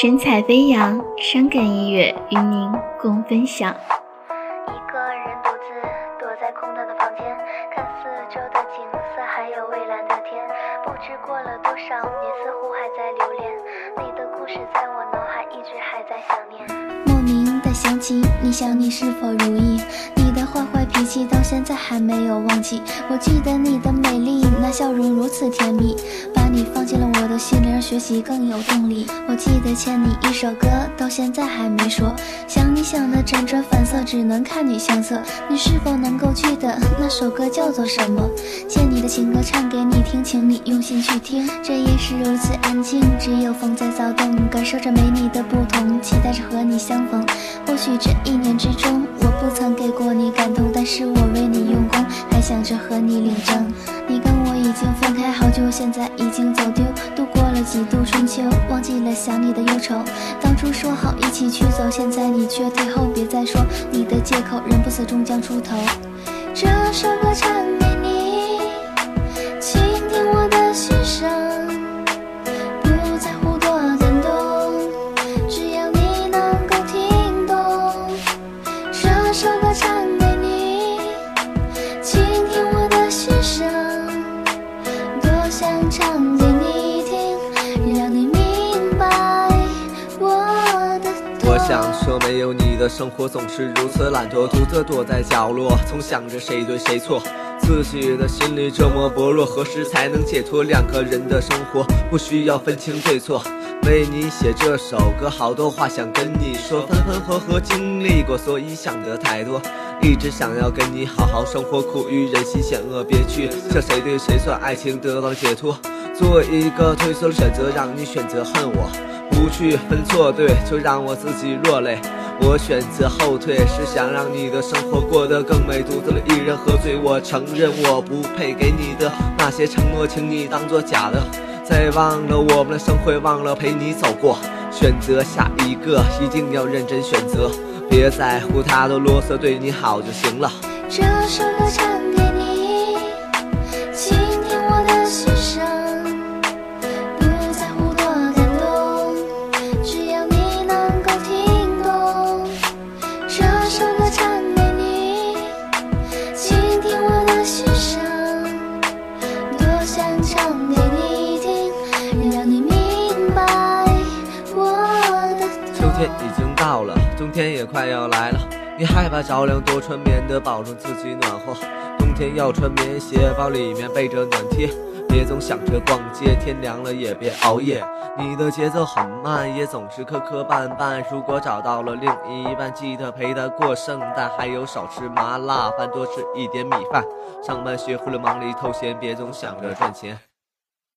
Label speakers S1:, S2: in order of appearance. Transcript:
S1: 神采飞扬，伤感音乐与您共分享。
S2: 一个人独自躲在空荡的房间，看四周的景色，还有蔚蓝的天。不知过了多少年，似乎还在留恋你的故事，在我脑海一直还在想念。
S3: 莫名的想起你，想你是否如意？脾气到现在还没有忘记。我记得你的美丽，那笑容如此甜蜜。把你放进了我的心里，让学习更有动力。我记得欠你一首歌，到现在还没说。想你想的辗转反侧，只能看你相册。你是否能够记得那首歌叫做什么？欠你的情歌唱给你听，请你用心去听。这夜是如此安静，只有风在躁动，感受着没你的不同，期待着和你相逢。或许这一年之中，我不曾给过你感动，但是我为你用功，还想着和你领证。你跟我已经分开好久，现在已经走丢，度过了几度春秋，忘记了想你的忧愁。当初说好一起去走，现在你却退后，别再说你的借口，人不死终将出头。
S2: 这首歌唱首歌唱给你，倾听我的心声。多想唱给你听，让你明白我的
S4: 我想说，没有你的生活总是如此懒惰，独自躲在角落，总想着谁对谁错，自己的心里这么薄弱，何时才能解脱？两个人的生活不需要分清对错。为你写这首歌，好多话想跟你说，分分合合经历过，所以想得太多。一直想要跟你好好生活，苦于人心险恶，别去这谁对谁错，爱情得到解脱。做一个退缩的选择，让你选择恨我，不去分错对，就让我自己落泪。我选择后退，是想让你的生活过得更美。独自一人喝醉，我承认我不配给你的那些承诺，请你当作假的。再忘了我们的生活，忘了陪你走过，选择下一个，一定要认真选择，别在乎他的啰嗦，对你好就行了。
S2: 这首歌
S4: 已经到了，冬天也快要来了。你害怕着凉，多穿棉的，保证自己暖和。冬天要穿棉鞋，包里面备着暖贴。别总想着逛街，天凉了也别熬夜。你的节奏很慢，也总是磕磕绊绊。如果找到了另一半，记得陪他过圣诞，还有少吃麻辣饭，多吃一点米饭。上班学会了忙里偷闲，别总想着赚钱。